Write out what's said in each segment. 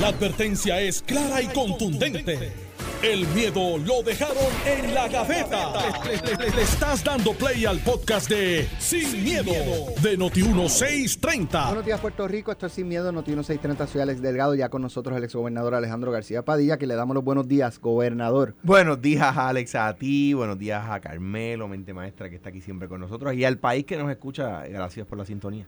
La advertencia es clara y contundente. El miedo lo dejaron en la gaveta. Le, le- le- le estás dando play al podcast de Sin, miedo, de Noti1630. Buenos días, Puerto Rico. Esto es Sin Miedo, Noti 1630. Soy Alex Delgado. Ya con nosotros el exgobernador Alejandro García Padilla, que le damos los buenos días, gobernador. Buenos días, Alex, a ti. Buenos días a Carmelo, mente maestra, que está aquí siempre con nosotros. Y al país que nos escucha, gracias por la sintonía.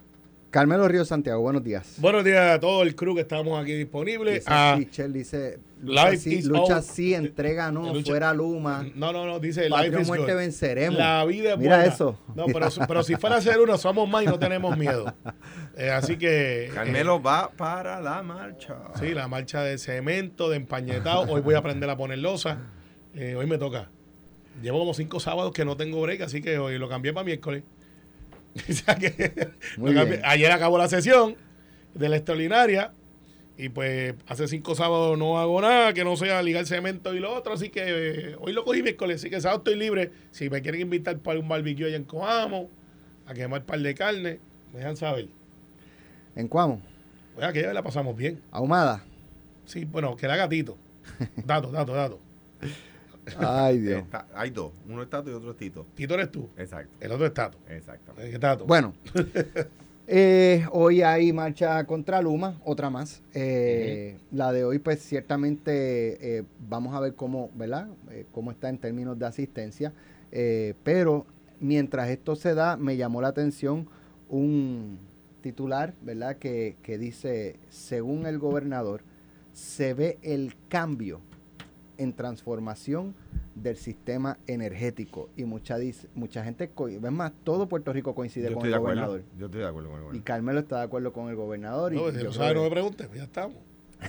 Carmelo Río Santiago, buenos días. Buenos días a todo el crew que estamos aquí disponibles. Dice Ah, dice, lucha Life sí, is lucha sí, entrega no, Lucha- fuera Luma. no, no, no, dice Patria life is muerte good. venceremos. La vida es Mira buena. eso. No, pero, pero si fuera a ser uno, somos más y no tenemos miedo. Eh, así que. Carmelo va para la marcha. eh, sí, la marcha de cemento, de empañetado. Hoy voy a aprender a poner losa. Eh, hoy me toca. Llevo como cinco sábados que no tengo break, así que hoy lo cambié para miércoles. O sea que. Ayer acabó la sesión de la extraordinaria y pues hace cinco sábados no hago nada que no sea ligar cemento y lo otro, así que eh, hoy lo cogí miércoles, así que sábado estoy libre. Si me quieren invitar para un barbecue allá en Coamo, a quemar un par de carne, me dejan saber. ¿En Cuamo? Oiga, que ya la pasamos bien. Ahumada. Sí, bueno, que era gatito. Dato, dato, dato. Ay, Dios. Está- hay dos, uno es Tato y otro es Tito. Tito eres tú, Exacto, el otro es Tato. exactamente. Eh, Tato. Bueno, eh, hoy hay marcha contra Luma, otra más. Eh, La de hoy, pues ciertamente eh, vamos a ver cómo, ¿verdad? Eh, cómo está en términos de asistencia. Eh, pero mientras esto se da, me llamó la atención un titular, ¿verdad? Que, que dice, según el gobernador, se ve el cambio en transformación del sistema energético. Y mucha, dice, mucha gente, es más, todo Puerto Rico coincide Yo con el acuerdo. gobernador. Yo estoy de acuerdo con el Y gobernador. Carmelo está de acuerdo con el gobernador. y no, si yo no sabes, no me preguntes, ya estamos.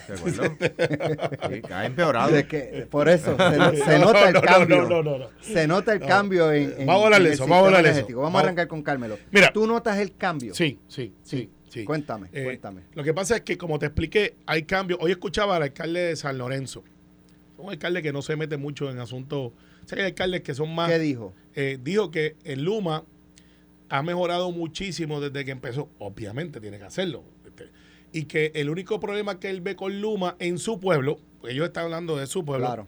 ¿Estoy de acuerdo? Sí, ha empeorado. que- por eso se, no- se nota el No, cambio. No, no, no, no. Se nota el cambio en, en- Vamos a hablar de en el eso, vamos a eso. Vamos. a arrancar con Carmelo. Mira. Tú notas el cambio. Sí, sí, sí, sí. Cuéntame, Eh, cuéntame. Lo que pasa es que, como te expliqué, hay cambios. Hoy escuchaba al alcalde de San Lorenzo. Un alcalde que no se mete mucho en asuntos. O sea, que hay alcaldes que son más. ¿Qué dijo? eh, dijo que el Luma ha mejorado muchísimo desde que empezó. Obviamente tiene que hacerlo. Este, y que el único problema que él ve con Luma en su pueblo, ellos están hablando de su pueblo, Claro.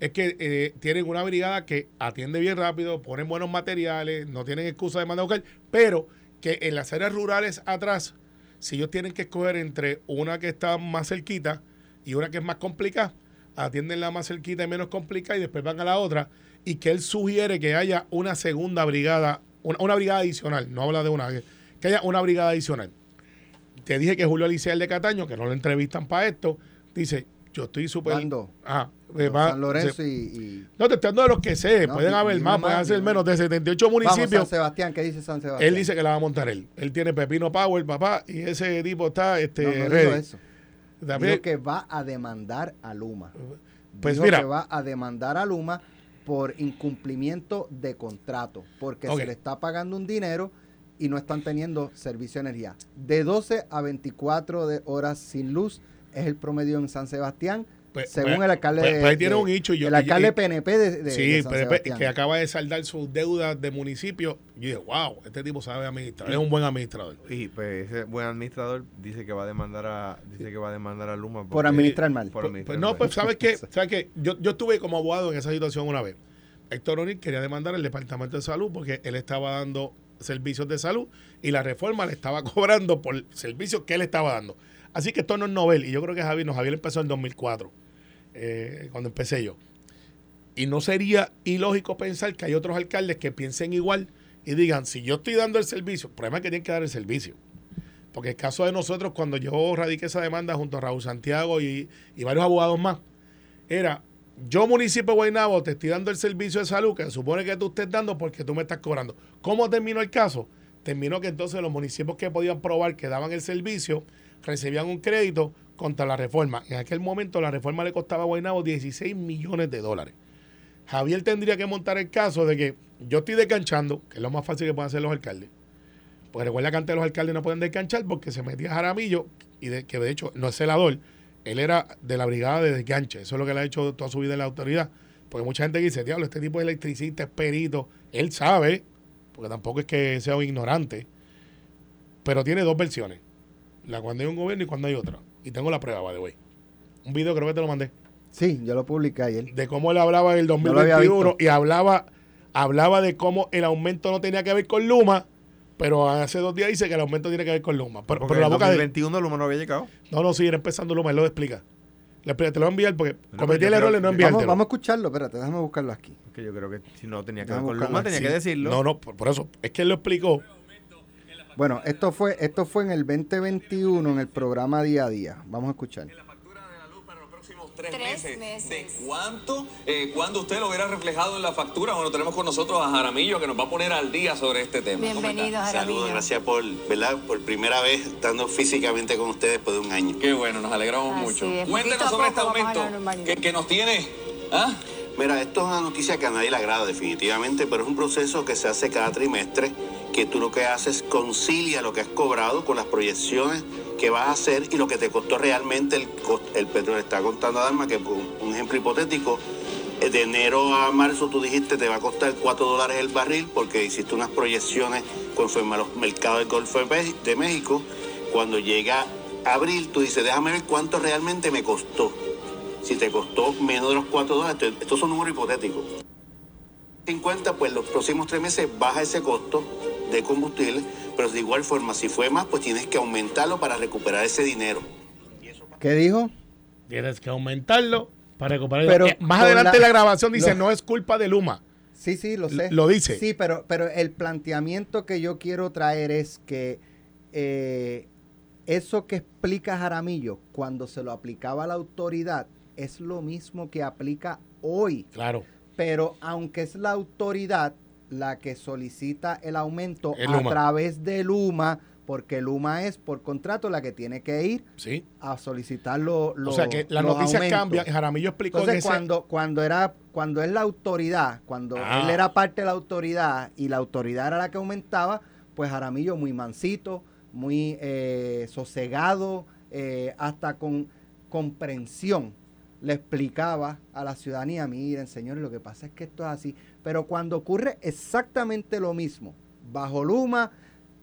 es que eh, tienen una brigada que atiende bien rápido, ponen buenos materiales, no tienen excusa de mandar a buscar, pero que en las áreas rurales atrás, si ellos tienen que escoger entre una que está más cerquita y una que es más complicada, atienden la más cerquita y menos complicada y después van a la otra, y que él sugiere que haya una segunda brigada, una, una brigada adicional, no habla de una, que- haya una brigada adicional. Te dije que Julio Aliceal de Cataño, que no lo entrevistan para esto, dice, yo estoy súper... ¿Cuándo? Ajá, eh, va- San Lorenzo se- y, y- no, te estoy dando de los que sé, No, pueden haber más, pueden dime menos de 78 Vamos, San municipios. Sebastián, ¿qué dice San Sebastián? él dice que la va a montar él. Él tiene Pepino Power, papá, y ese tipo está este, no, no dijo ready. eso. También- Dijo que va a demandar a Luma. Pues Dijo mira. que va a demandar a Luma por incumplimiento de contrato, porque se le está pagando un dinero y no están teniendo servicio de energía. De 12 a 24 de horas sin luz es el promedio en San Sebastián, Pues- según pues- el alcalde pues- de, pues ahí tiene de- un hecho y yo- el alcalde y- PNP de, de- sí, de San que acaba de saldar sus deudas de municipio. Yo dije, wow, este tipo sabe administrar, es un buen administrador. Y pues ese buen administrador dice que va a demandar a dice que va a demandar a Luma por administrar mal. por administrar pues no, mal. pues sabes que, sabes que yo, yo estuve como abogado en esa situación una vez. Héctor O'Neill quería demandar al Departamento de Salud porque él estaba dando servicios de salud y la reforma le estaba cobrando por servicios que él estaba dando. Así que esto no es novel y yo creo que Javier, no, Javier empezó en 2004, eh, cuando empecé yo. Y no sería ilógico pensar que hay otros alcaldes que piensen igual y digan, si yo estoy dando el servicio, el problema es que tienen que dar el servicio. Porque el caso de nosotros, cuando yo radiqué esa demanda junto a Raúl Santiago y, y varios abogados más, era, yo municipio de Guaynabo te estoy dando el servicio de salud que se supone que tú estés dando porque tú me estás cobrando. ¿Cómo terminó el caso? Terminó que entonces los municipios que podían probar que daban el servicio recibían un crédito contra la reforma. En aquel momento la reforma le costaba a Guaynabo 16 millones de dólares. Javier tendría que montar el caso de que yo estoy desganchando, que es lo más fácil que pueden hacer los alcaldes. Pues recuerda que antes los alcaldes no pueden desganchar porque se metía Jaramillo, y de, que de hecho no es celador, él era de la brigada de desganche. Eso es lo que le ha hecho toda su vida en la autoridad. Porque mucha gente dice, diablo, este tipo de electricista es perito. Él sabe, porque tampoco es que sea un ignorante, pero tiene dos versiones. La cuando hay un gobierno y cuando hay otra. Y tengo la prueba, by the way. un video creo que te lo mandé, Sí, yo lo publiqué ayer. de cómo él hablaba del lo había 2021 visto. y hablaba, hablaba de cómo el aumento no tenía que ver con Luma, pero hace dos días dice que el aumento tiene que ver con Luma. Pero, la en boca de... 2021 Luma no había llegado. No, no, sí, era empezando Luma, él lo explica. Le explica, te lo voy a enviar porque Bueno, cometí el error de no enviártelo. Vamos, vamos a escucharlo, espérate, déjame buscarlo aquí. Porque yo creo que si no tenía que ver con Luma, tenía Sí. que decirlo. No, no, por, por eso. Es que él lo explicó. Bueno, esto fue, esto fue en el 2021 en el programa Día a Día. Vamos a escuchar. la factura de la luz para los próximos tres, Tres meses. meses. ¿De cuánto? Eh, ¿Cuándo usted lo verá reflejado en la factura? Bueno, tenemos con nosotros a Jaramillo que nos va a poner al día sobre este tema. Bienvenido, Jaramillo. Saludos, gracias por, ¿verdad? Por primera vez estando físicamente con ustedes después de un año. Qué bueno, nos alegramos Así mucho. es, Cuéntenos sobre este aumento que, que nos tiene. ¿Ah? Mira, esto es una noticia que a nadie le agrada definitivamente, pero es un proceso que se hace cada trimestre, que tú lo que haces concilia lo que has cobrado con las proyecciones que vas a hacer y lo que te costó realmente el, petróleo. Está contando Adalma que un ejemplo hipotético, eh, de enero a marzo tú dijiste te va a costar 4 dólares el barril porque hiciste unas proyecciones conforme a los mercados del Golfo de México. Cuando llega abril tú dices déjame ver cuánto realmente me costó. Si te costó menos de los 4 dólares, esto- estos son números hipotéticos. 50, pues los próximos tres meses baja ese costo de combustible, pero de igual forma, si fue más, pues tienes que aumentarlo para recuperar ese dinero. ¿Qué dijo? Tienes que aumentarlo para recuperar. Pero Eh, más adelante la- la, grabación dice, lo- no es culpa de Luma. Sí, sí, lo sé. Lo dice. Sí, pero, pero el planteamiento que yo quiero traer es que eh, eso que explica Jaramillo cuando se lo aplicaba a la autoridad es lo mismo que aplica hoy. Claro. Pero aunque es la autoridad la que solicita el aumento a través de Luma, porque Luma es por contrato la que tiene que ir Sí. a solicitar lo- lo- o sea que las los noticias cambian. Jaramillo explicó en Entonces, cuando, cuando era, cuando es la autoridad, cuando Ah. él era parte de la autoridad y la autoridad era la que aumentaba, pues Jaramillo muy mansito, muy eh, sosegado, eh, hasta con comprensión le explicaba a la ciudadanía, miren señores, lo que pasa es que esto es así. Pero cuando ocurre exactamente lo mismo, bajo Luma,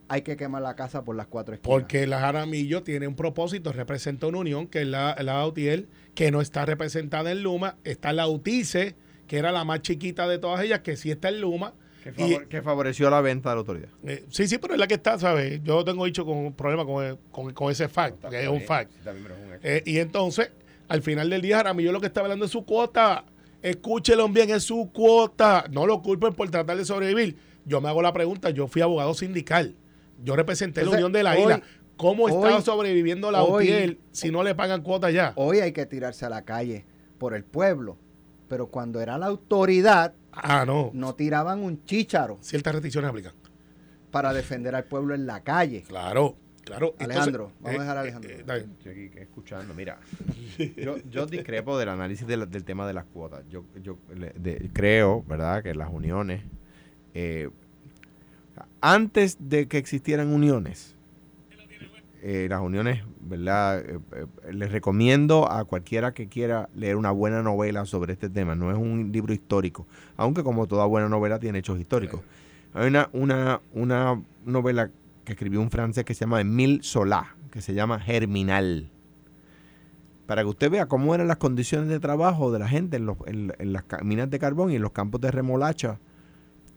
hay que quemar la casa por las cuatro esquinas. Porque la Jaramillo tiene un propósito, representa una unión, que es la, la UTIEL, que no está representada en Luma. Está la UTICE, que era la más chiquita de todas ellas, que sí está en Luma. Que, Y- que favoreció la venta de la autoridad. Eh, sí, sí, pero es la que está, ¿sabes? Yo tengo dicho con un problema con, con- con ese fact, que es un fact. Eh, y entonces, al final del día, Jaramillo lo que está hablando es su cuota. Escúchelo bien, es su cuota. No lo culpen por tratar de sobrevivir. Yo me hago la pregunta, yo fui abogado sindical. Yo representé Entonces, la Unión de la hoy- Isla. ¿Cómo está hoy- sobreviviendo la hoy- UTIEL si no le pagan cuota ya? Hoy hay que tirarse a la calle por el pueblo. Pero cuando era la autoridad, Ah, no. no tiraban un chícharo Ciertas restricciones aplican. para defender al pueblo en la calle. Claro, claro. Alejandro, vamos a dejar a Alejandro. está bien. Estoy aquí escuchando, mira. Yo, yo discrepo del análisis de la- del tema de las cuotas. Yo, yo de- creo, ¿verdad?, que las uniones, eh, antes de que existieran uniones, eh, las uniones, ¿verdad? Eh, eh, les recomiendo a cualquiera que quiera leer una buena novela sobre este tema. No es un libro histórico, aunque como toda buena novela tiene hechos históricos. Hay una, una, una novela que escribió un francés que se llama Emile Solá, que se llama Germinal. Para que usted vea cómo eran las condiciones de trabajo de la gente en, los- en- en las minas de carbón y en los campos de remolacha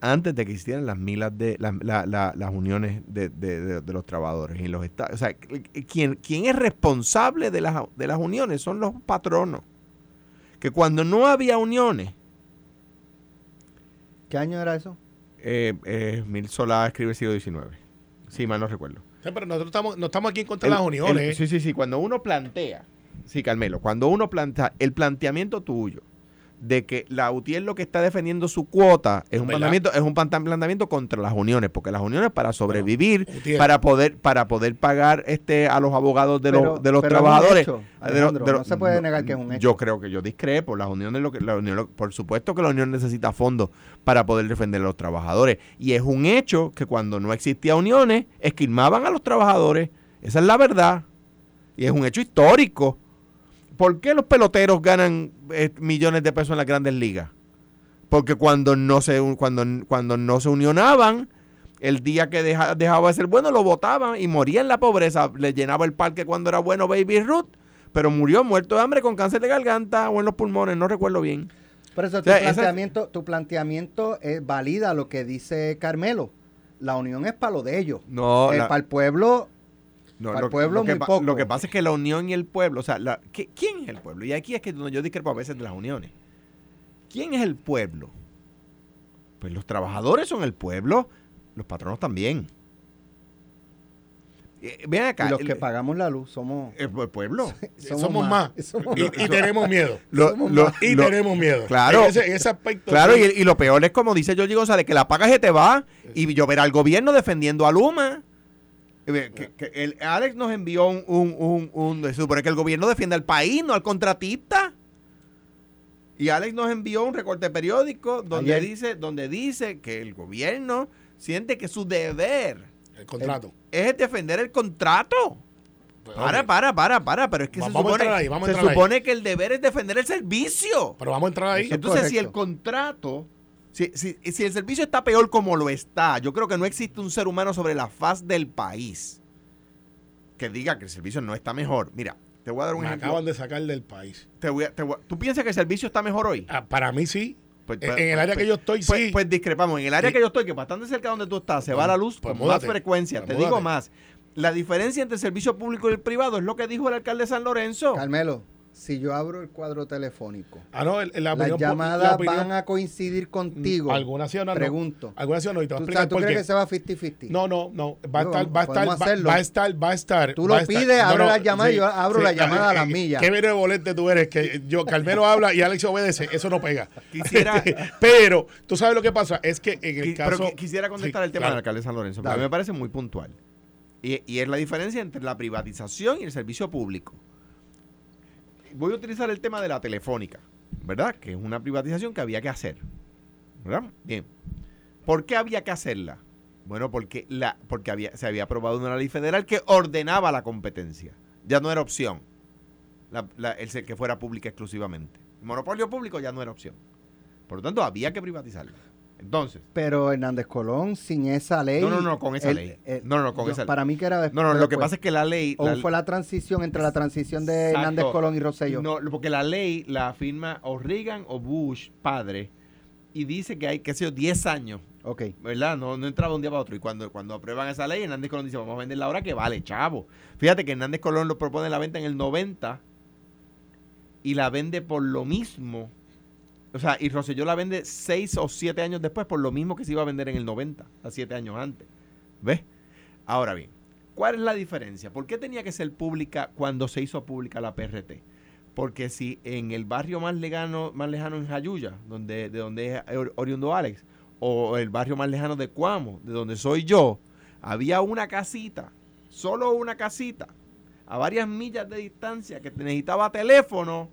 antes de que existieran las milas de las, la- la- las uniones de, de- de- de los trabajadores y los estados. O sea, quien, quien es responsable de las, de las uniones son los patronos. Que cuando no había uniones, ¿Qué año era eso? eh, eh, Mil Solá escribe el siglo XIX. Sí, mal no recuerdo. Sí, pero nosotros estamos, no estamos aquí en contra de las uniones. el- sí, sí, sí. Cuando uno plantea, sí, Carmelo, cuando uno plantea el planteamiento tuyo de que la UTIEL lo que está defendiendo su cuota es un ¿Verdad? planteamiento, es un planteamiento contra las uniones, porque las uniones para sobrevivir, para poder, para poder pagar este a los abogados de Pero- los, de los pero es un trabajadores. hecho, de de no se puede negar que es un hecho. Yo creo que yo discrepo. Las uniones, lo que, la unión, lo- por supuesto que la unión necesita fondos para poder defender a los trabajadores. Y es un hecho que cuando no existía uniones, esquilmaban a los trabajadores. Esa es la verdad. Y es un hecho histórico. ¿Por qué los peloteros ganan eh, millones de pesos en las grandes ligas? Porque cuando no se, cuando, cuando no se unionaban, el día que deja- dejaba de ser bueno, lo votaban y moría en la pobreza. Le llenaba el parque cuando era bueno Baby Ruth, pero murió muerto de hambre con cáncer de garganta o en los pulmones, no recuerdo bien. Por eso O tu esa- planteamiento, tu planteamiento es valida lo que dice Carmelo. La unión es para lo de ellos. No, Eh, la- para el pueblo, No, Para lo, el pueblo lo que muy pa- poco. Lo que pasa es que la unión y el pueblo, o sea, la- ¿qué- ¿quién es el pueblo? Y aquí es que donde yo discrepo a veces de las uniones. ¿Quién es el pueblo? Pues los trabajadores son el pueblo, los patronos también. Eh, ven acá. y los el- que pagamos la luz somos, el, el pueblo. Somos, más. Somos Y, más. y tenemos miedo. Lo- Somos lo- más. Y lo- tenemos miedo. Claro. En ese, en ese aspecto. Claro, y, y lo peor es como dice Georgie González, que la paga se te va y yo ver al gobierno defendiendo a Luma. Eh, que- que el- Alex nos envió un, un, un, un- Se supone que el gobierno defiende al país, no al contratista. Y Alex nos envió un recorte periódico donde Ayer. dice, donde dice que el gobierno siente que su deber El contrato. es defender el contrato. Para, Ok. para, para, para, pero es que se supone, ahí, se supone que el deber es defender el servicio. Pero vamos a entrar ahí. Eso- Entonces, si el contrato, si, si, si el servicio está peor como lo está, yo creo que no existe un ser humano sobre la faz del país que diga que el servicio no está mejor. Mira, te voy a dar un Me ejemplo. acaban de sacar del país. Te voy a- te voy a- ¿Tú piensas que el servicio está mejor hoy? Ah, para mí sí. Pues- en, pues- en el área pues- que yo estoy, Pues, sí. pues discrepamos. En el área Sí. que yo estoy, que bastante cerca de donde tú estás, se va la luz pues con múdate. más frecuencia. Pues te digo más. La diferencia entre el servicio público y el privado es lo que dijo el alcalde de San Lorenzo. Carmelo, si yo abro el cuadro telefónico, ah, no, el- la las opinión- llamadas la opinión- van a coincidir contigo. Algunas sí o no. Pregunto. Algunas sí o no. Y te voy a ¿Tú, explicar sabes, ¿tú por crees qué. que se va 50-50? No, no, no. Va a No, estar, va a estar, va, va a estar, va a estar. Tú a lo pides, abre la llamada y yo abro la llamada a las eh, millas. Qué bolete tú eres, que yo, Carmelo habla y Alex obedece, eso no pega. Quisiera- Pero, tú sabes lo que pasa, es que en el caso... Pero qui- quisiera contestar Sí, el tema claro. del alcalde de San Lorenzo, porque a mí me parece muy puntual. Y, y es la diferencia entre la privatización y el servicio público. Voy a utilizar el tema de la telefónica, ¿verdad? Que es una privatización que había que hacer. ¿Verdad? Bien. ¿Por qué había que hacerla? Bueno, porque, la, porque había, se había aprobado una ley federal que ordenaba la competencia. Ya no era opción la- la- el que fuera pública exclusivamente. Monopolio público ya no era opción. Por lo tanto, había que privatizarla. Entonces, Pero Hernández Colón, sin esa ley. No, no, no, con esa él- ley. eh, No, no, con yo- esa ley. Para mí que era. no, no, lo que después. pasa es que la ley... ¿O la- fue la transición entre la transición de Exacto. Hernández Colón y Rosselló? No, porque la ley la firma o Reagan o Bush, padre, y dice que hay, qué sé yo, 10 años, Ok. ¿verdad? No, no entraba un día para otro. Y cuando, cuando aprueban esa ley, Hernández Colón dice, vamos a vender la hora que vale, chavo. Fíjate que Hernández Colón lo propone la venta en el 90 y la vende por lo mismo. O sea, y Rosselló la vende 6 o 7 años después por lo mismo que se iba a vender en el 90, a 7 años antes. ¿Ves? Ahora bien, ¿cuál es la diferencia? ¿Por qué tenía que ser pública cuando se hizo pública la PRT? Porque si en el barrio más lejano, más lejano en Jayuya, donde, de donde es or- oriundo Alex, o el barrio más lejano de Cuamo, de donde soy yo, había una casita, solo una casita, a varias millas de distancia que necesitaba teléfono,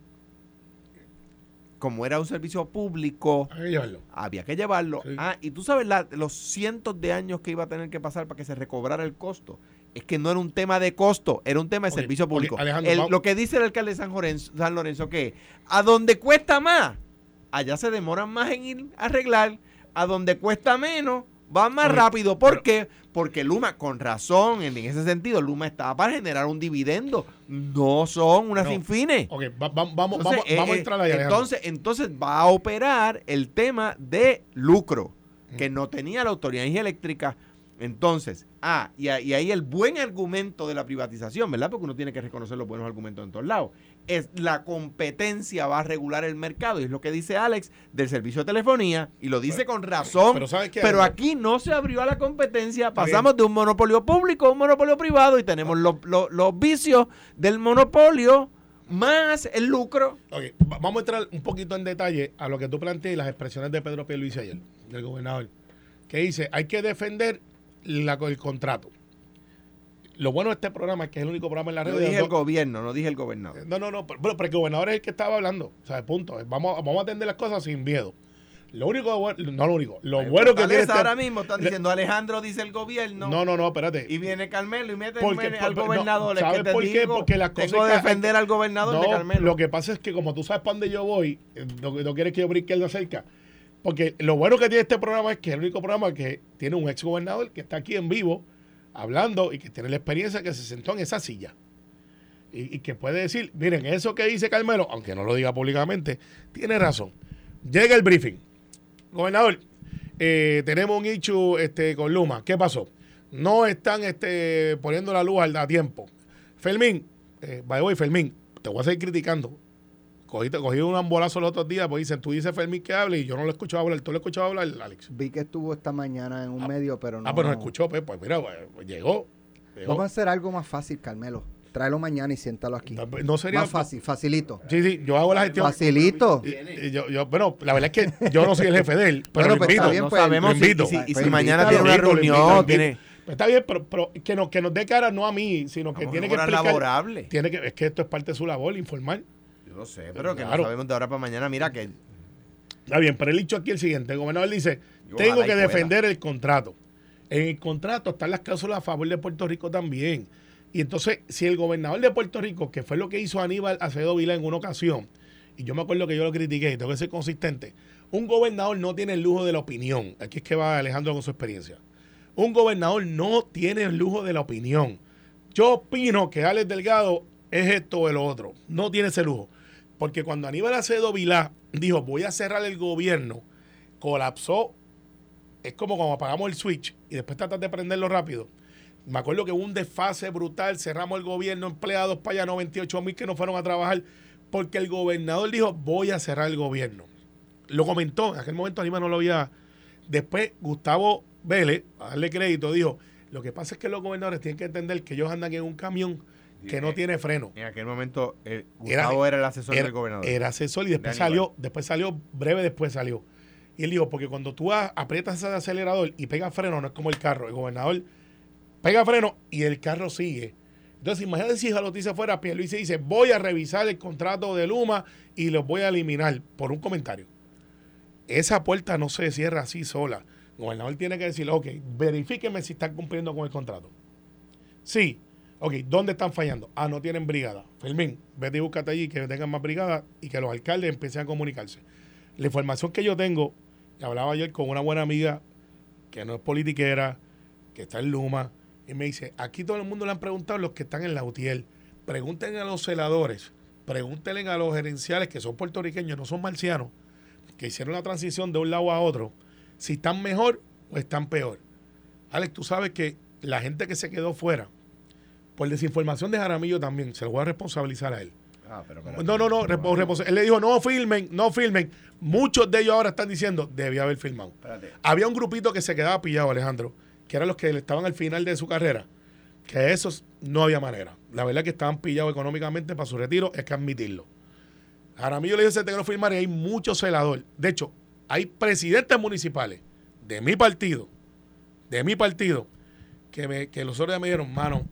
como era un servicio público, Hay que llevarlo. había que llevarlo. Sí. Ah, y tú sabes la- los cientos de años que iba a tener que pasar para que se recobrara el costo. Es que no era un tema de costo, era un tema de servicio público. El- vamos- lo que dice el alcalde de San, Lorenzo, San Lorenzo, que a donde cuesta más, allá se demoran más en ir a arreglar, a donde cuesta menos, va más rápido. ¿Por pero- qué? Porque Luma, con razón, en, ese sentido, Luma estaba para generar un dividendo. No son unas No. sin fines. Ok, va- va- vamos, Entonces, vamos, vamos a eh, entrar ahí, entonces, entonces va a operar el tema de lucro que no tenía la autoridad de energía eléctrica. Entonces, ah, y, ahí el buen argumento de la privatización, ¿verdad? Porque uno tiene que reconocer los buenos argumentos en todos lados. Es la competencia va a regular el mercado, y es lo que dice Alex del servicio de telefonía, y lo dice con razón. pero ¿sabes qué, Pero aquí no se abrió a la competencia, bien. pasamos de un monopolio público a un monopolio privado y tenemos los, los- los vicios del monopolio más el lucro. Ok, va- vamos a entrar un poquito en detalle a lo que tú planteas y las expresiones de Pedro Pierluisi ayer, del gobernador, que dice, hay que defender la- el contrato. Lo bueno de este programa es que es el único programa en la red. De dije el gobierno, no dije el gobernador. no, no, no, pero, pero el gobernador es el que estaba hablando. O sea, punto. Vamos, vamos a atender las cosas sin miedo. Lo único, no lo único, lo bueno que tiene este- ahora mismo están diciendo Alejandro dice el gobierno. No, no, no, espérate. Y viene Carmelo y mete Porque- al por- no, gobernador. Es ¿sabes que por qué? digo, Porque las cosas tengo que defender al gobernador de No, Carmelo. Lo que pasa es que como tú sabes para dónde yo voy, eh, no, no quieres que yo brinque el de cerca. Porque lo bueno que tiene este programa es que es el único programa que tiene un ex gobernador que está aquí en vivo hablando y que tiene la experiencia que se sentó en esa silla. y, que puede decir, miren, eso que dice Carmelo, aunque no lo diga públicamente, tiene razón. Llega el briefing. Gobernador, eh, tenemos un hecho este, con Luma. ¿Qué pasó? No están este, poniendo la luz al a tiempo. Fermín, eh, by Fermín, te voy a seguir criticando. Cogí, cogí un ambolazo los otros días, pues dicen, tú dices Fermín que hable y yo no lo he escuchado hablar. ¿Tú lo has escuchado hablar, Alex? Vi que estuvo esta mañana en un medio, pero no. Ah, pero no escuchó, pues, pues mira, pues, pues, llegó. llegó. Vamos a hacer algo más fácil, Carmelo. Tráelo mañana y siéntalo aquí. No sería Más fácil, facilito. Sí, sí, yo hago la gestión. Facilito. Y- y yo, yo, bueno, la verdad es que yo no soy el jefe de él, pero Bueno, lo pues, invito. está bien, no pues, sabemos lo si, invito. y si- Pues mañana tiene una reunión, tiene... Pues está bien, pero, pero que, nos, que nos dé cara no a mí, sino que Vamos, tiene que explicar. laborable. Tiene que, es que esto es parte de su labor, informar. Yo lo sé, pero que Claro. no sabemos de ahora para mañana. Mira que Está bien, pero el dicho aquí el siguiente. El gobernador dice, tengo que defender el contrato. En el contrato están las cláusulas a favor de Puerto Rico también. Y entonces, si el gobernador de Puerto Rico, que fue lo que hizo Aníbal Acevedo Vila en una ocasión, y yo me acuerdo que yo lo critiqué y tengo que ser consistente, un gobernador no tiene el lujo de la opinión. Aquí es que va Alejandro con su experiencia. Un gobernador no tiene el lujo de la opinión. Yo opino que Alex Delgado es esto o el otro. No tiene ese lujo. Porque cuando Aníbal Acevedo Vilá dijo voy a cerrar el gobierno, colapsó. Es como cuando apagamos el switch y después tratas de prenderlo rápido. Me acuerdo que hubo un desfase brutal, cerramos el gobierno, empleados para allá, 98 mil que no fueron a trabajar, porque el gobernador dijo voy a cerrar el gobierno. Lo comentó, en aquel momento Aníbal no lo había. Después Gustavo Vélez, a darle crédito, dijo, lo que pasa es que los gobernadores tienen que entender que ellos andan en un camión que no tiene freno. en aquel momento eh, Gustavo era, el asesor Era, del gobernador. era asesor y después salió, después salió, breve después salió. Y él dijo, porque cuando tú aprietas ese acelerador y pegas freno, no es como el carro. El gobernador pega freno y el carro sigue. Entonces, imagínate si Jalotti se fuera a pie y dice, voy a revisar el contrato de Luma y los voy a eliminar por un comentario. Esa puerta no se cierra así sola. El gobernador tiene que decir, ok, verifíqueme si están cumpliendo con el contrato. Sí. Ok, ¿dónde están fallando? Ah, no tienen brigada. Fermín, vete y búscate allí que tengan más brigada y que los alcaldes empiecen a comunicarse. La información que yo tengo, y hablaba ayer con una buena amiga que no es politiquera, que está en Luma, y me dice, aquí todo el mundo le han preguntado los que están en la UTIEL. Pregúntenle a los celadores, pregúntenle a los gerenciales que son puertorriqueños, no son marcianos, que hicieron la transición de un lado a otro, si están mejor o están peor. Alex, tú sabes que la gente que se quedó fuera, por desinformación de Jaramillo también, se lo voy a responsabilizar a él. Ah, pero espérate. No, no, no, él le dijo, no filmen, no filmen. Muchos de ellos ahora están diciendo, debía haber filmado. Espérate. Había un grupito que se quedaba pillado, Alejandro, que eran los que estaban al final de su carrera, que esos no había manera. La verdad que estaban pillados económicamente para su retiro, es que admitirlo. Jaramillo le dijo que no filmar y hay muchos celadores. De hecho, hay presidentes municipales de mi partido, de mi partido, que, me, que los otros días me dijeron, mano,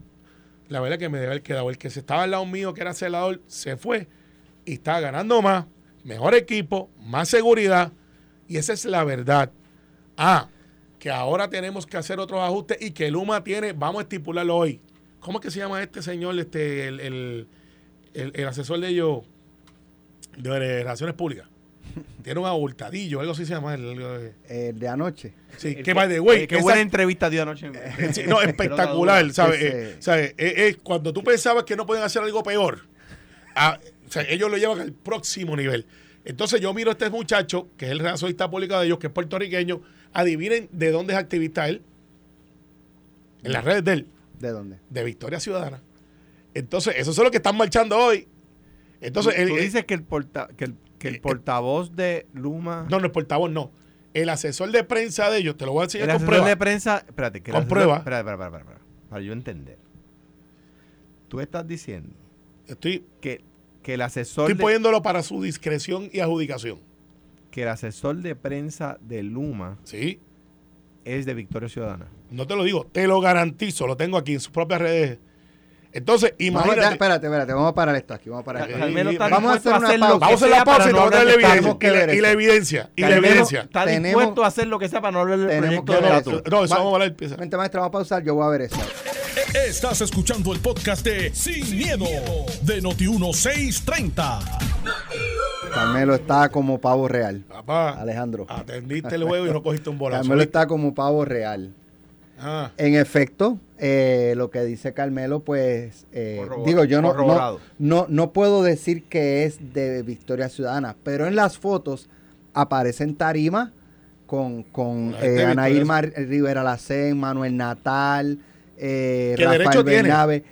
la verdad que me debe haber quedado. El que se estaba al lado mío, que era celador, se fue y está ganando más, mejor equipo, más seguridad. Y esa es la verdad. Ah, que ahora tenemos que hacer otros ajustes y que Luma tiene, vamos a estipularlo hoy. ¿Cómo es que se llama este señor, este, el, el- el- el asesor de ellos de Relaciones Públicas? Tiene un abultadillo, algo así se llama. el- el- El de anoche. sí, que by the way, qué buena entrevista dio anoche. Sí, no, espectacular, Eh. ¿sabes? Eh, eh, cuando tú pensabas que no podían hacer algo peor, ah, o sea, ellos lo llevan al próximo nivel. Entonces yo miro a este muchacho, que es el relacionista público de ellos, que es puertorriqueño, adivinen de dónde es activista él. En las redes de él, ¿De dónde? de Victoria Ciudadana. Entonces, esos son los que están marchando hoy. Enentonces, tú, el- tú el- dices que el, porta- que el, que el Eh, portavoz de Luma... no, no, el portavoz no. El asesor de prensa de ellos, te lo voy a enseñar el con asesor prueba. de prensa... Espérate, que el Con asesor- prueba. Espera, espera, espera, espera, espera, para yo entender. Tú estás diciendo Estoy, que, que el asesor estoy de, poniéndolo para su discreción y adjudicación. que el asesor de prensa de Luma ¿Sí? es de Victoria Ciudadana. No te lo digo, te lo garantizo, lo tengo aquí en sus propias redes. Entonces, Vamos, imagínate. ya, espérate, espérate, vamos a parar esto aquí, vamos a parar Ca- esto. Carmelo está Vamos a hacer una hacer pausa. Vamos a hacer la pausa para y te no voy a dar la hablar de evidencia. Y la, evidencia. Y la evidencia. está Tenemos- dispuesto a hacer lo que sea para no hablar del proyecto de tu- No, eso Va- vamos a hablar. empieza. Mente maestra, vamos a pausar, yo voy a ver eso. Estás escuchando el podcast de Sin, miedo, de Noti1630. Carmelo está como pavo real. Papá, Alejandro. atendiste el juego y no cogiste un bolazo. Carmelo está como pavo real. Ah, En efecto, eh, lo que dice Carmelo, pues, eh, digo, yo no, no, no, no puedo decir que es de Victoria Ciudadana, pero en las fotos aparece en tarima con, con eh, Ana Irma Rivera Lacén, Manuel Natal, eh, ¿Qué derecho Rafael? Bernabe.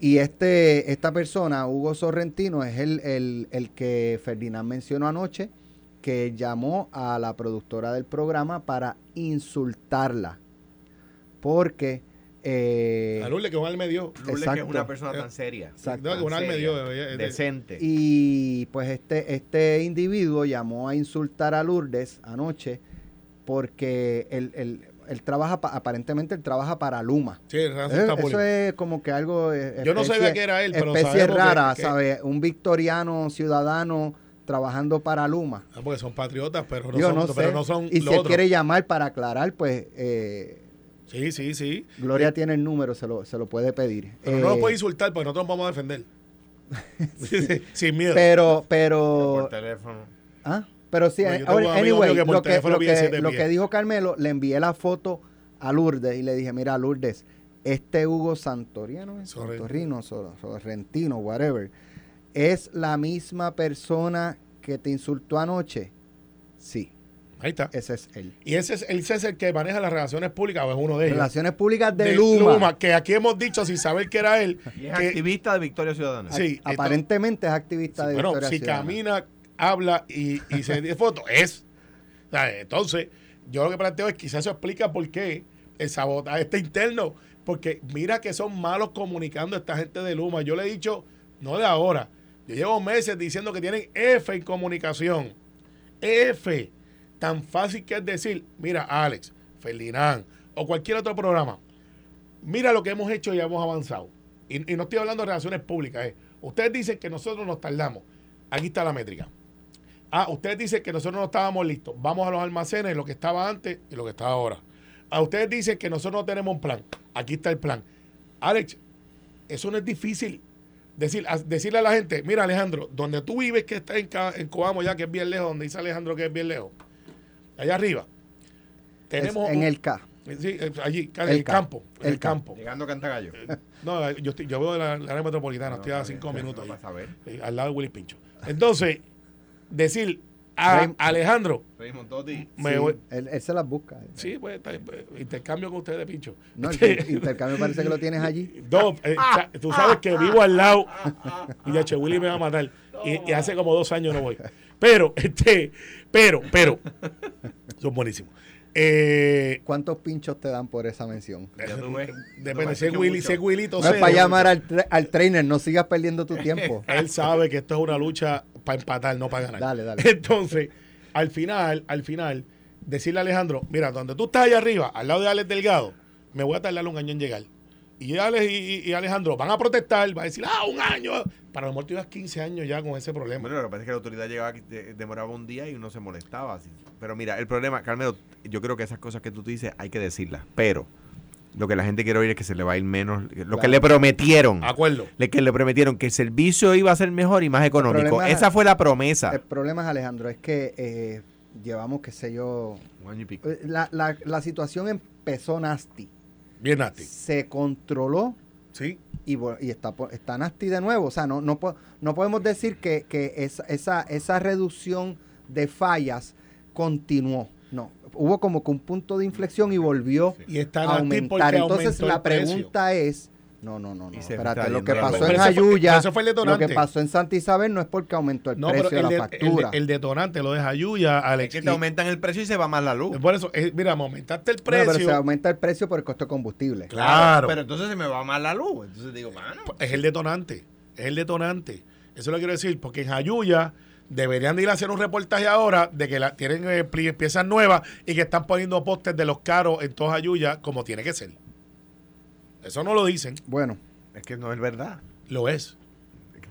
y este, esta persona, Hugo Sorrentino, es el, el, el que Ferdinand mencionó anoche, que llamó a la productora del programa para insultarla. Porque... eh, a Lourdes que un alma dio. Lourdes, que es una persona tan seria. Exacto. No, que un alma dio. eh, eh, decente. Y pues este, este individuo llamó a insultar a Lourdes anoche porque él, él- él trabaja, pa- aparentemente él trabaja para Luma. Sí, el Eh, está Eso público. es como que algo... eh, Yo no sabía que era él, pero Especie rara, que- ¿sabes? Un victoriano ciudadano trabajando para Luma. Ah, porque son patriotas, pero no, Yo son, no sé. pero no son y si lo él otro. quiere llamar para aclarar, pues eh, Sí, sí, sí. Gloria tiene el número, se lo, se lo puede pedir. Pero no Eh, nos puede insultar porque nosotros nos vamos a defender. Sí, sí, Sin miedo. pero, Pero por teléfono. ¿Ah? Pero sí, un amigo anyway, que lo, que, lo, que, lo que dijo Carmelo, le envié la foto a Lourdes y le dije, mira Lourdes, este Hugo Santoriano, Sor- Sorrentino, whatever, ¿es la misma persona que te insultó anoche? Sí, Ahí está. ese es él. Y ese es, ese es el que maneja las relaciones públicas o es uno de ellos. Relaciones Públicas de, De Luma. que aquí hemos dicho sin saber que era él. Y es que- activista de Victoria Ciudadana. Sí, Aparentemente es activista de bueno, Victoria si Ciudadana. camina, habla y, y se tiene foto, es. O sea, Entonces, yo lo que planteo es quizás eso explica por qué el sabotaje está interno. Porque mira que son malos comunicando a esta gente de Luma. Yo le he dicho, no de ahora, yo llevo meses diciendo que tienen F en comunicación. F. Tan fácil que es decir, mira, Alex, Ferdinand o cualquier otro programa, mira lo que hemos hecho y hemos avanzado. Y, no estoy hablando de relaciones públicas. eh. Ustedes dicen que nosotros nos tardamos. Aquí está la métrica. Ah, ustedes dicen que nosotros no estábamos listos. Vamos a los almacenes, lo que estaba antes y lo que está ahora. Ah, ustedes dicen que nosotros no tenemos un plan. Aquí está el plan. Alex, eso no es difícil. Decir, a- decirle a la gente, mira Alejandro, donde tú vives que está en, en Coamo ya, que es bien lejos, donde dice Alejandro que es bien lejos, allá arriba, Es tenemos... en un- el K. Sí, eh, allí, en El campo. en El campo. Llegando a Cantagallo. No, yo, estoy, yo veo de la, la área metropolitana, estoy a cinco minutos ahí, saber. eh, al lado de Willy Pincho. Entonces, decir a Alejandro, Raymond Totti. me Sí, voy- él, él se las busca. Sí, pues, pues, intercambio con ustedes, Pincho. No, el intercambio parece que lo tienes allí. no, eh, tú sabes que vivo al lado y ya che, Willy me va a matar. Y, y hace como dos años no voy. Pero, este, pero, pero, son buenísimos. Eh, ¿Cuántos pinchos te dan por esa mención? Depende, si es Willy, si es Willito No es para llamar al, tra- al trainer, no sigas perdiendo tu tiempo. Él sabe que esto es una lucha para empatar, no para ganar. Dale, dale. Entonces, al final, al final, decirle a Alejandro, mira, donde tú estás allá arriba, al lado de Alex Delgado, me voy a tardar un año en llegar. Y Alex y, y- y Alejandro van a protestar, van a decir, ah, un año. Para lo mejor tú ibas 15 años ya con ese problema. Bueno, lo que pasa es que la autoridad llegaba, de- demoraba un día y uno se molestaba. así. Pero mira, el problema, Carmelo, yo creo que esas cosas que tú dices hay que decirlas. Pero lo que la gente quiere oír es que se le va a ir menos. Lo que le prometieron. Acuerdo. Le que le prometieron que el servicio iba a ser mejor y más económico. es- Esa fue la promesa. El problema es, Alejandro, es que eh, llevamos, qué sé yo, Un año y pico. eh, la, la, la situación empezó nasty, Bien nasty. se controló Sí. y, y está, está nasty de nuevo. O sea, no, no, no podemos decir que, que esa, esa, esa reducción de fallas continuó. No, hubo como que un punto de inflexión y volvió Y está a aumentar. Entonces la precio. pregunta es, no, no, no, no, espérate, lo que pasó en Pero ese fue- Jayuya, ese fue el lo que detonante. pasó en Santa Isabel no es porque aumentó el No, precio pero de la de- el de- factura. el detonante lo deja Yuya, Alex. Es que te aumentan el precio y se va más la luz. por eso, eh, mira, me aumentaste el No, precio. pero se aumenta el precio por el costo de combustible. Claro. Pero entonces se me va más la luz. Entonces digo, mano. es el detonante. Es el detonante. Eso lo quiero decir, porque en Jayuya deberían de ir a hacer un reportaje ahora de que la, tienen eh, piezas nuevas y que están poniendo postes de los caros en toda Jayuya como tiene que ser. Eso no lo dicen, Bueno, Es que no es verdad. lo es.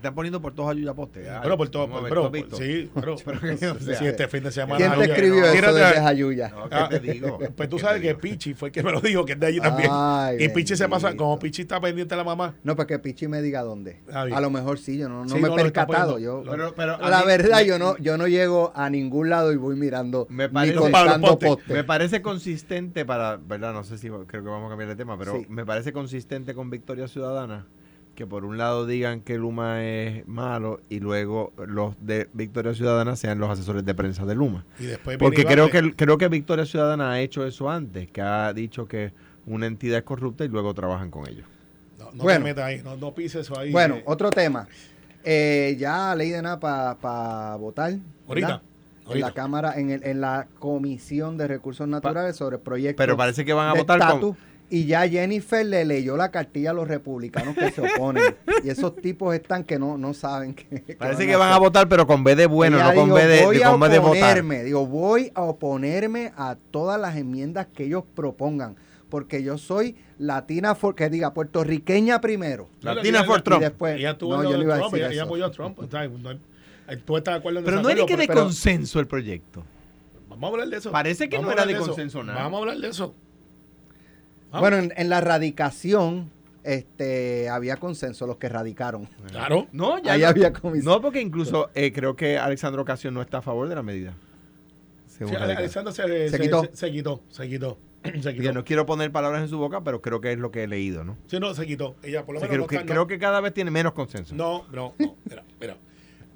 Están poniendo por todos ayuda poste. Ay, Bueno, por todo, vamos a ver, pero, ¿tú has visto? sí, pero, Pero que, o sea, sí, este fin de semana. ¿Quién te escribió no, eso tírate desde a- Jayuya? No, ¿qué Ah, te digo? Pues tú ¿Qué sabes que? Pichi fue el que me lo dijo, que es de allí también. Ay, y Pichi se pasa, como Pichi está pendiente de la mamá. No, para que Pichi me diga dónde. Ah. A lo mejor sí, yo no, no Sí, me no, he percatado. Yo, Pero- pero a la mí- verdad, me- yo no, yo no llego a ningún lado y voy mirando Me ni parece- contando postes. Me parece consistente para, ¿verdad? No sé si creo que vamos a cambiar de tema, pero Sí. me parece consistente con Victoria Ciudadana que por un lado digan que Luma es malo y luego los de Victoria Ciudadana sean los asesores de prensa de Luma. Y después Porque creo que creo que Victoria Ciudadana ha hecho eso antes, que ha dicho que una entidad es corrupta y luego trabajan con ellos. No, no Bueno. te metas ahí, no, no pises eso ahí. Bueno, eh. otro tema. Eh, ya ley de nada para votar. Ahorita, ¿verdad? En la Cámara, en, el- en la Comisión de Recursos Naturales sobre proyectos. Pero parece que van a de votar estatus, con Y ya Jennifer le leyó la cartilla a los republicanos que se oponen. y esos tipos están que no, no saben que. Parece que van a votar pero con B de bueno, no con dijo, B de, voy de- a con B de votar. oponerme, digo, voy a oponerme a todas las enmiendas que ellos propongan, porque yo soy latina, for, que diga puertorriqueña primero. Latina for Trump. Y después, Ella tuvo no, yo no de iba a Trump, decir ella, ella eso. apoyó a Trump. o sea, no hay- tú estás de acuerdo en Pero no era que de pero- consenso el proyecto. Vamos a hablar de eso. Parece que Vamos no era de consenso nada. Vamos a hablar de eso. Bueno, en, en la radicación este, había consenso, los que radicaron. Claro. No, ya Ahí no. había comisión. No, porque incluso eh, creo que Alexandro Ocasio no está a favor de la medida. Según Sí, Ale- radical. Alexander se, Se quitó. Se, se quitó. Se quitó. quitó. no quiero poner palabras en su boca, pero creo que es lo que he leído, ¿no? Sí, no, se quitó. Ella por lo menos creo, no que, está- no- creo que cada vez tiene menos consenso. No, no, no. Mira, mira.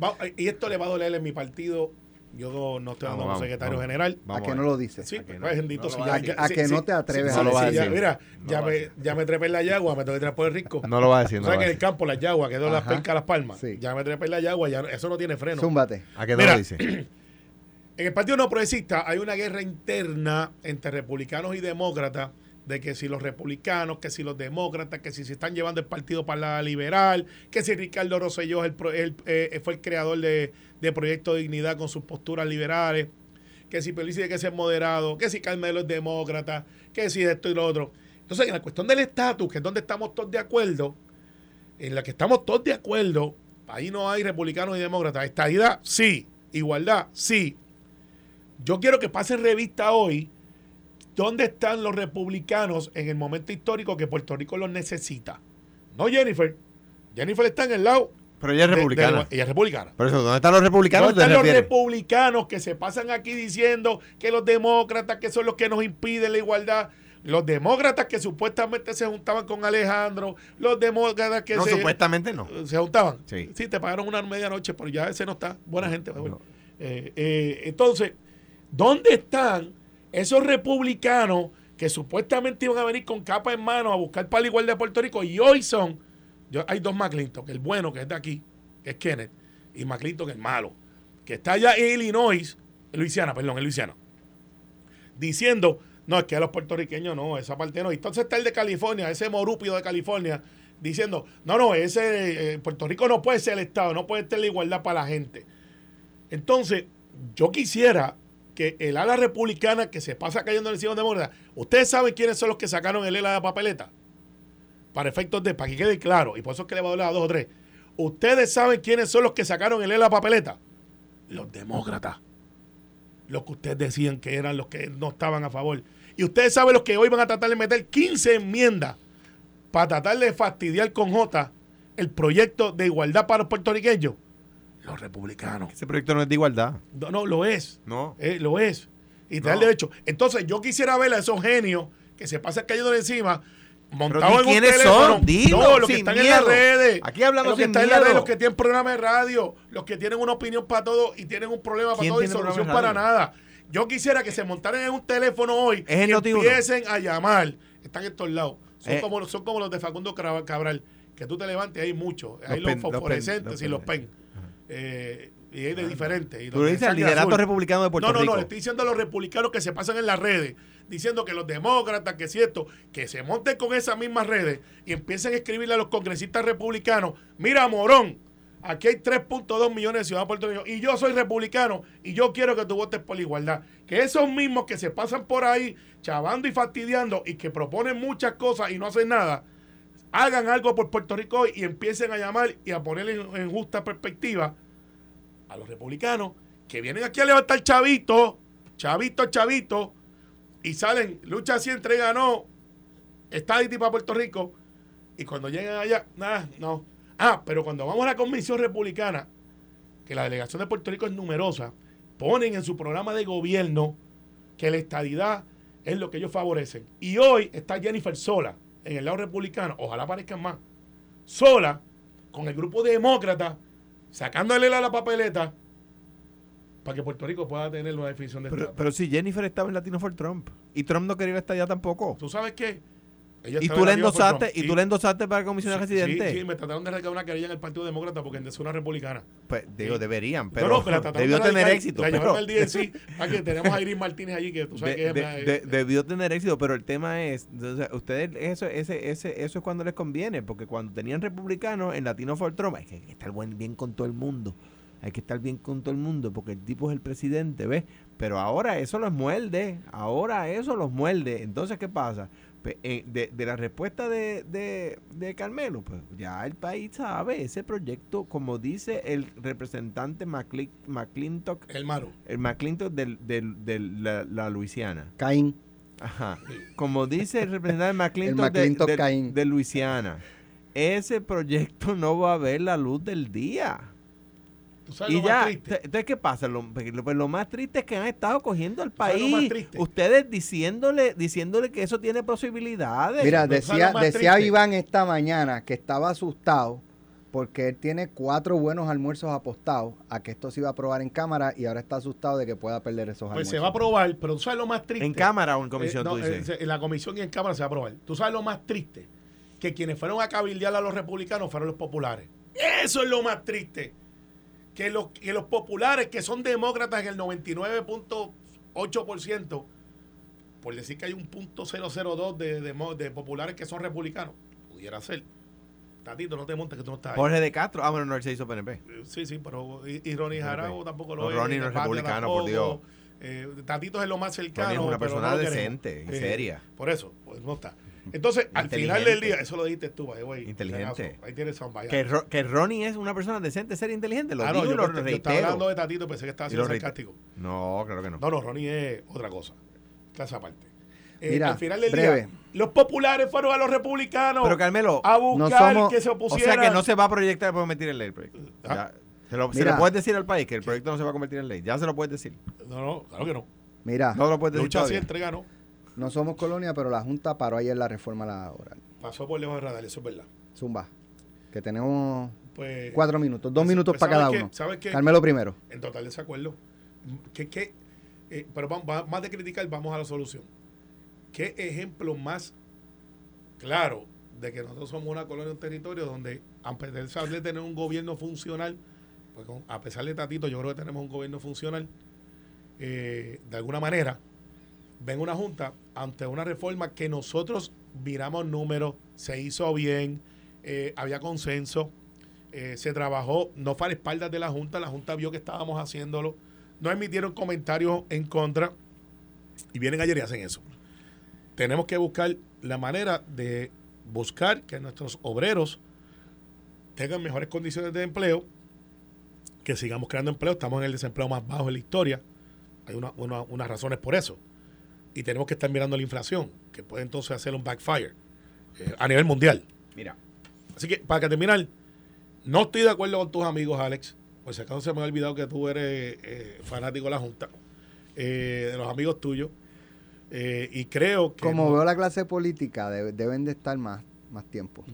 Va- y esto le va a doler en mi partido. Yo no, no estoy dando como secretario vamos. general. ¿A Vamos que ver. no lo dice? Sí, ¿A que no? pues bendito No si lo ya- va a ya- decir. ¿A sí, que no sí, te atreves sí, a sí, lo va a ya, decir? Mira, No ya me, ya me trepé en la yagua, me tengo que trepar por el rico. No lo va a decir. No ¿Sabes lo va que en el campo, las yaguas, que es donde las pesca las palmas? Sí. Ya me trepé en la yagua, ya, eso no tiene freno. Zúmbate. ¿A que no lo dice? En el Partido No Progresista hay una guerra interna entre republicanos y demócratas de que si los republicanos, que si los demócratas, que si se están llevando el partido para la liberal, que si Ricardo Rosselló el el, eh, fue el creador de, de Proyecto Dignidad con sus posturas liberales, que si Pelici tiene que ser moderado, que si Carmelo es demócrata, que si esto y lo otro. Entonces, en la cuestión del estatus, que es donde estamos todos de acuerdo, en la que estamos todos de acuerdo, ahí no hay republicanos y demócratas. Estadidad, sí. Igualdad, sí. Yo quiero que pasen revista hoy dónde están los republicanos en el momento histórico que Puerto Rico los necesita. No Jennifer. Jennifer está en el lado. Pero ella es de- de- republicana. ella es republicana. Por eso, ¿dónde están los republicanos? ¿Dónde están ¿Te los republicanos que se pasan aquí diciendo que los demócratas que son los que nos impiden la igualdad? Los demócratas que supuestamente se juntaban con Alejandro, los demócratas que No, se, supuestamente no. se juntaban. Sí. te pagaron una medianoche, pero ya ese no está. Buena gente. No. bueno. Eh, eh, entonces, ¿dónde están esos republicanos que supuestamente iban a venir con capa en mano a buscar para la igualdad de Puerto Rico? Y hoy son, yo, hay dos McClinton, que el bueno que es de aquí, que es Kenneth, y es el malo, que está allá en Illinois, en Luisiana, perdón, en Luisiana, diciendo, no, es que a los puertorriqueños no, esa parte no. Y entonces está el de California, ese morúpido de California, diciendo, no, no, ese eh, Puerto Rico no puede ser el Estado, no puede tener la igualdad para la gente. Entonces, yo quisiera que el ala republicana que se pasa cayendo en el cielo demócrata, ustedes saben quiénes son los que sacaron el ELA de la papeleta. Para efectos de, para que quede claro, y por eso es que le voy a hablar a dos o tres. Ustedes saben quiénes son los que sacaron el ELA de papeleta. Los demócratas. Los que ustedes decían que eran los que no estaban a favor. Y ustedes saben los que hoy van a tratar de meter 15 enmiendas para tratar de fastidiar con J el proyecto de igualdad para los puertorriqueños. Los republicanos. Ese proyecto no es de igualdad. No, no, lo es. No. Eh, lo es. Y te da el derecho. Entonces, yo quisiera ver a esos genios que se pasan cayendo de encima, montados en un quiénes teléfono. son, dilo, no, los que están en las redes. Aquí hablamos los que están en las redes, los que tienen programa de radio, los que tienen una opinión para todo y tienen un problema para ¿Quién todo y solución para nada. Yo quisiera que se montaran en un teléfono hoy Es y empiecen a llamar. Están en todos lados. Son, Eh. como, son como los de Facundo Cabral- que tú te levantes, hay muchos. Hay Los los, pen- los pen- fosforescentes los y los pen. Eh, y hay de diferentes. y de dices el liderato azul. republicano de Puerto no, no, Rico. No, le estoy diciendo a los republicanos que se pasan en las redes, diciendo que los demócratas, que es cierto, que se monten con esas mismas redes y empiecen a escribirle a los congresistas republicanos, mira, morón, aquí hay 3.2 millones de ciudadanos puertorriqueños y yo soy republicano y yo quiero que tú votes por la igualdad. Que esos mismos que se pasan por ahí chavando y fastidiando y que proponen muchas cosas y no hacen nada, hagan algo por Puerto Rico y empiecen a llamar y a poner en, en justa perspectiva a los republicanos que vienen aquí a levantar chavito, chavito, chavito, y salen, lucha así, entrega no, está ahí para Puerto Rico, y cuando llegan allá, nada, no. Ah, pero cuando vamos a la Comisión Republicana, que la delegación de Puerto Rico es numerosa, ponen en su programa de gobierno que la estadidad es lo que ellos favorecen. Y hoy está Jennifer sola en el lado republicano, ojalá aparezcan más, sola con el grupo demócrata, sacándole la, la papeleta para que Puerto Rico pueda tener una definición de Pero, Estado. pero si Jennifer estaba en Latino for Trump y Trump no quería estar allá tampoco. ¿Tú sabes qué? Y tú le endosaste, y tú le endosaste para comisionar Sí, residente. Sí, sí, me trataron de recabar una querella en el Partido Demócrata porque es una republicana. Pues digo, Sí. deberían, pero no, trataron debió de tener éxito. La pero- al DNC. Que tenemos a Iris Martínez allí, que tú sabes de- que es... de- de- debió tener éxito, pero el tema es, sea, ustedes, eso, ese, ese, eso es cuando les conviene, porque cuando tenían republicanos en Latino for Trump, hay que, hay que estar buen- bien con todo el mundo, hay que estar bien con todo el mundo, porque el tipo es el presidente, ¿ves? Pero ahora eso los muerde, ahora eso los muerde. Entonces, ¿qué pasa? Eh, De, de la respuesta de, de, de Carmelo, pues ya el país sabe, ese proyecto, como dice el representante McCli- McClintock, el malo. el McClintock del, del, del- la, la Luisiana. Caín. Ajá. Como dice el representante McClintock, El de- McClintock de, de Luisiana, ese proyecto no va a ver la luz del día. ¿Tú sabes Y lo más ya, entonces, ¿qué pasa? Lo, pues, lo más triste es que han estado cogiendo al ¿Sabes lo país. triste? Ustedes diciéndole, diciéndole que eso tiene posibilidades. Mira, ¿no sabes decía, lo decía? Iván esta mañana que estaba asustado porque él tiene cuatro buenos almuerzos apostados a que esto se iba a aprobar en cámara y ahora está asustado de que pueda perder esos Pues almuerzos. se va a aprobar, pero ¿tú sabes lo más triste? en cámara o en comisión, Eh, no, tú dices. en la comisión y en Cámara se va a aprobar. ¿Tú sabes lo más triste? Que quienes fueron a cabildear a los republicanos fueron los populares. Eso es lo más triste. Que los, que los populares, que son demócratas en el 99.8%, por decir que hay un punto 002 de, de, de populares que son republicanos, pudiera ser. Tatito, no te montes que tú no estás ahí. Jorge de Castro. Ah, bueno, no, él se hizo PNP. Eh, Sí, sí, pero y, y Ronnie Jarabo tampoco lo No, es. Ronnie no es republicano, por Dios. Eh, Tatito es lo más cercano. Ronnie es una pero persona no decente y Eh, seria. Por eso, pues no está. Entonces, al final del día, eso lo dijiste tú, güey. Inteligente. si Ahí tienes soundbite. Que, Ro- que Ronnie es una persona decente, seria e inteligente. Lo Ah, no, digo yo, lo yo estaba hablando de Tatito, pensé que estaba haciendo sarcástico. No, claro que no. No, no, Ronnie es otra cosa. Clase aparte. Eh, Mira, al final del breve. día, los populares fueron a los republicanos Pero Carmelo, a no buscar somos- que se o opusieran. sea que no se va a proyectar por convertir en ley el proyecto. Ah. Ya. Se, lo, se puedes decir al país que el proyecto no se va a convertir en ley. Ya se lo puedes decir. No, no, claro que no. Mira, No lo puedes decir Lucha así, todavía. entrega, no. No somos colonia, pero la Junta paró ayer la reforma laboral. Pasó por lejos de radar, eso es verdad. Zumba. Que tenemos Pues, cuatro minutos, dos pues, minutos pues, para cada ¿sabes uno. ¿Sabes qué? Carmelo primero. En total desacuerdo. ¿Qué, qué, eh, pero vamos- va- más de criticar, vamos a la solución. ¿Qué ejemplo más claro de que nosotros somos una colonia, un territorio donde, a pesar de tener un gobierno funcional, pues con- a pesar de Tatito, yo creo que tenemos un gobierno funcional, eh, de alguna manera, ven una junta ante una reforma que nosotros miramos números, se hizo bien, eh, había consenso, eh, se trabajó, no fue a la espaldas de la Junta, la Junta vio que estábamos haciéndolo, no emitieron comentarios en contra y vienen ayer y hacen eso. Tenemos que buscar la manera de buscar que nuestros obreros tengan mejores condiciones de empleo, que sigamos creando empleo, estamos en el desempleo más bajo en la historia, hay una- una- unas razones por eso, y tenemos que estar mirando la inflación, que puede entonces hacer un backfire eh, a nivel mundial. Mira. Así que, para terminar, no estoy de acuerdo con tus amigos, Alex. Por si acaso se me ha olvidado que tú eres eh, fanático de la Junta, eh, de los amigos tuyos. Eh, y creo que. Como no- veo la clase política, de- deben de estar más, más tiempo.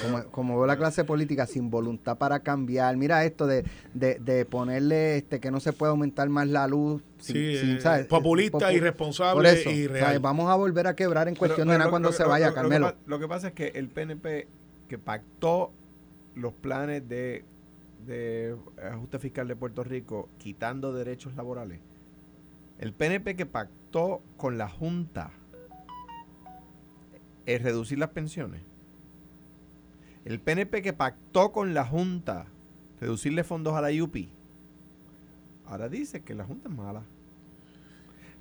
Como, como veo la clase política sin voluntad para cambiar. Mira esto de, de, de ponerle este que no se puede aumentar más la luz. sin- Sí, sin, eh, ¿sabes? populista, Popu- irresponsable eso, y ¿sabes? real. Vamos a volver a quebrar en cuestión Pero- de nada lo- cuando lo- se lo- vaya, lo- lo que Carmelo. Lo que pasa es que el PNP que pactó los planes de, de ajuste fiscal de Puerto Rico quitando derechos laborales, el PNP que pactó con la Junta es reducir las pensiones, el PNP que pactó con la Junta reducirle fondos a la UP, ahora dice que la Junta es mala.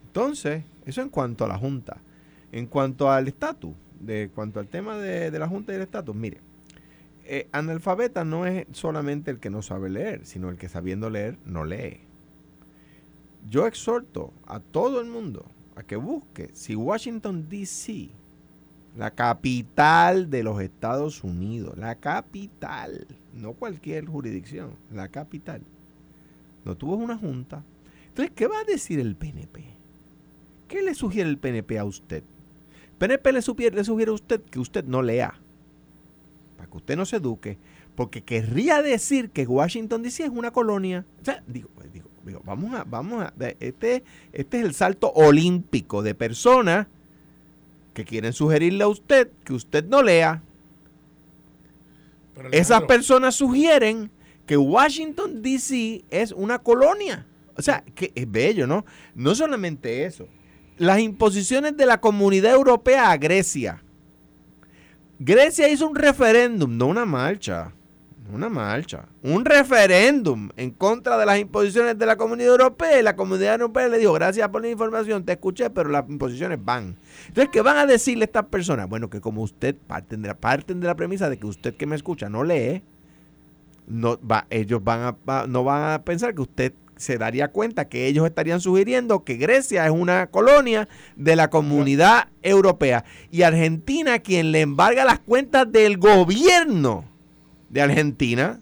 Entonces, eso en cuanto a la Junta. En cuanto al estatus, de cuanto al tema de, de la Junta y el Estatus, mire, eh, analfabeta no es solamente el que no sabe leer, sino el que sabiendo leer no lee. Yo exhorto a todo el mundo a que busque si Washington, D.C., la capital de los Estados Unidos, la capital, no cualquier jurisdicción, la capital, no tuvo una junta. Entonces, ¿qué va a decir el PNP? ¿Qué le sugiere el PNP a usted? PNP le sugiere, le sugiere a usted que usted no lea, para que usted no se eduque, porque querría decir que Washington DC es una colonia. O sea, digo, pues, digo, digo, vamos a, vamos a, este, este es el salto olímpico de personas que quieren sugerirle a usted que usted no lea. Pero, Esas personas sugieren que Washington DC es una colonia. O sea, que es bello, ¿no? No solamente eso. Las imposiciones de la comunidad europea a Grecia. Grecia hizo un referéndum, no una marcha. Una marcha. Un referéndum en contra de las imposiciones de la comunidad europea. Y la comunidad europea le dijo, gracias por la información, te escuché, pero las imposiciones van. Entonces, ¿qué van a decirle estas personas? Bueno, que como usted parten de la, de la premisa de que usted que me escucha no lee, no va, ellos van a, no van a pensar que usted se daría cuenta que ellos estarían sugiriendo que Grecia es una colonia de la comunidad europea y Argentina quien le embarga las cuentas del gobierno de Argentina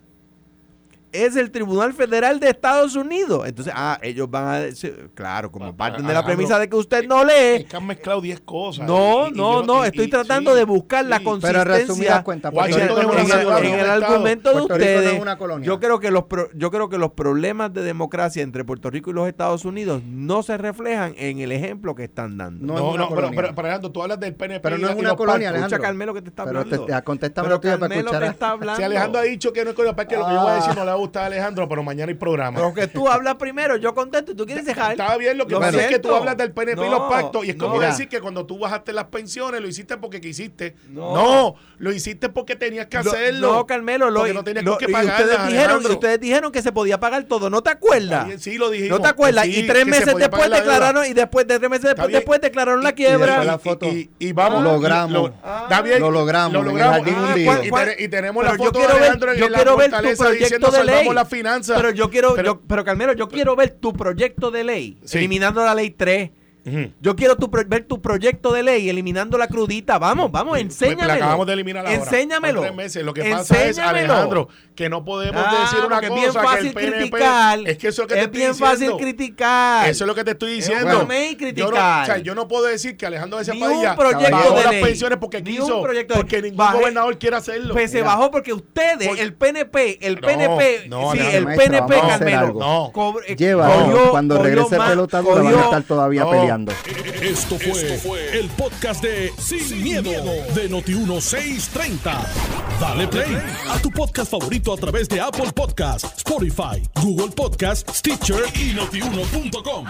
es el Tribunal Federal de Estados Unidos. Entonces, ah, ellos van a decir, claro, como parten de la premisa de que usted no Es lee. que han mezclado 10 cosas. No, Y- y no, yo- no, y- estoy y- tratando de buscar la sí. Pero consistencia es no es en, el, en argumento de no ustedes, es una colonia. yo creo que los pro- yo creo que los problemas de democracia entre Puerto Rico y los Estados Unidos no se reflejan en el ejemplo que están dando. No es No, una no, pero, pero, pero, Alejandro, tú hablas del PNP. Pero no la- es una colonia. Alejandro. Escucha Carmelo que te está Pero hablando. te- te- contéstame Pero Carmelo te está hablando. Si Alejandro ha dicho que no es colonia, para que lo que yo voy a decir no le gusta a Alejandro, pero mañana hay programa. Pero que tú hablas primero, yo contesto y tú quieres dejar. Está bien, lo que Lo pasa es que siento. tú hablas del PNP y los No, pactos y es como no. Decir que cuando tú bajaste las pensiones lo hiciste porque quisiste. No. No, lo hiciste porque tenías que Lo- hacerlo. No, Carmelo, lo, Porque no tenías lo- que y pagarlas, ustedes dijeron, ustedes dijeron que se podía pagar todo, ¿no te acuerdas? Bien, Sí, lo dijimos. ¿No te acuerdas? sí, y tres meses después pagar declararon, y después de tres meses después, bien. después declararon la Y- y quiebra. después la foto. Y, y vamos. Lo logramos. Lo, está bien, Lo logramos Lo logramos. Ah, hundido. ¿cuál- Y, y tenemos la foto de Alejandro en yo la quiero ver tu fortaleza proyecto diciendo de salvamos ley. Pero yo quiero, Pero- yo- pero Carmelo, yo quiero ver tu proyecto de ley, Sí. eliminando la ley 3. Yo quiero tu pro- ver tu proyecto de ley eliminando la crudita. Vamos, vamos, Pues, enséñamelo. La acabamos de eliminar ahora. Enséñamelo. Tres meses. Lo que pasa es, Enséñamelo. Alejandro, que no podemos Ah, decir una cosa es bien que fácil el PNP... criticar. Es que eso es lo que te es estoy bien diciendo. fácil criticar. Eso es lo que te estoy diciendo. bueno. Yo no, o sea, yo no puedo decir que Alejandro Ni Padilla bajó de las ley. pensiones porque Ni quiso, un proyecto de- porque ningún Bajé- gobernador quiere hacerlo. Pues se bajó porque ustedes, el PNP, el No, PNP, no, sí, el Maestro, PNP, Carmelo. No. cogió- Cuando regrese más- pelota dura van a estar todavía No. Esto fue, el podcast de Sin, miedo, de Noti1630. Dale play a tu podcast favorito a través de Apple Podcasts, Spotify, Google Podcasts, Stitcher y notiuno.com.